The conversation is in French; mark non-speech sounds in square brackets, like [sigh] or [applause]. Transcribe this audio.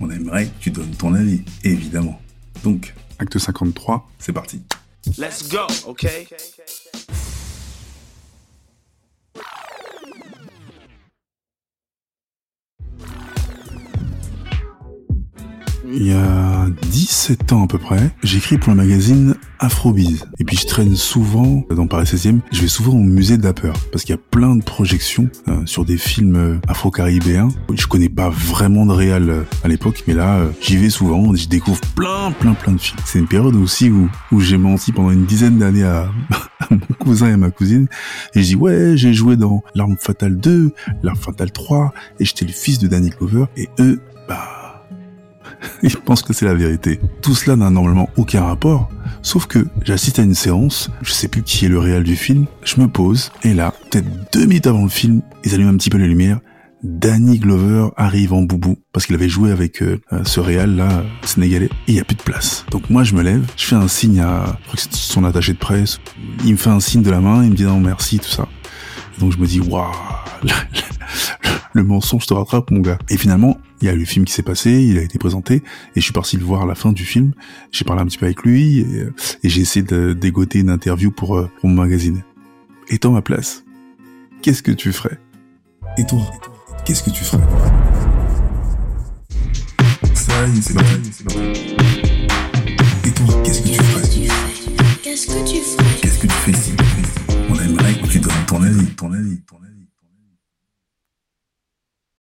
on aimerait que tu donnes ton avis, évidemment. Donc, acte 53, c'est parti. Let's go, okay? Il y a 17 ans à peu près, j'écris pour le magazine Afrobiz. Et puis je traîne souvent dans Paris 16e, je vais souvent au musée de la peur parce qu'il y a plein de projections euh, sur des films euh, afro-caribéens. Je connais pas vraiment de réal euh, à l'époque, mais là j'y vais souvent, je découvre plein plein plein de films. C'est une période aussi où, où j'ai menti pendant une dizaine d'années à, [laughs] à mon cousin et à ma cousine et je dis ouais, j'ai joué dans L'arme fatale 2, L'arme fatale 3 et j'étais le fils de Danny Glover et eux bah ils pensent que c'est la vérité. Tout cela n'a normalement aucun rapport, sauf que j'assiste à une séance, je sais plus qui est le réel du film, je me pose, et là, peut-être deux minutes avant le film, ils allument un petit peu les lumières, Danny Glover arrive en boubou, parce qu'il avait joué avec euh, ce réal là, euh, sénégalais, et il y a plus de place. Donc moi je me lève, je fais un signe à, je son attaché de presse, il me fait un signe de la main, il me dit non merci, tout ça. Donc je me dis, waouh, [laughs] le mensonge te rattrape, mon gars. Et finalement, il y a eu le film qui s'est passé, il a été présenté, et je suis parti le voir à la fin du film. J'ai parlé un petit peu avec lui, et, euh, et j'ai essayé de dégoter une interview pour, euh, pour mon magazine. Étant ma place, qu'est-ce que tu ferais? Et toi, qu'est-ce que tu ferais? Ça y est, c'est parti. Et toi, qu'est-ce que tu ferais? Qu'est-ce que tu ferais? Qu'est-ce que tu fais On aimerait que tu donnes ton avis, ton avis, ton avis.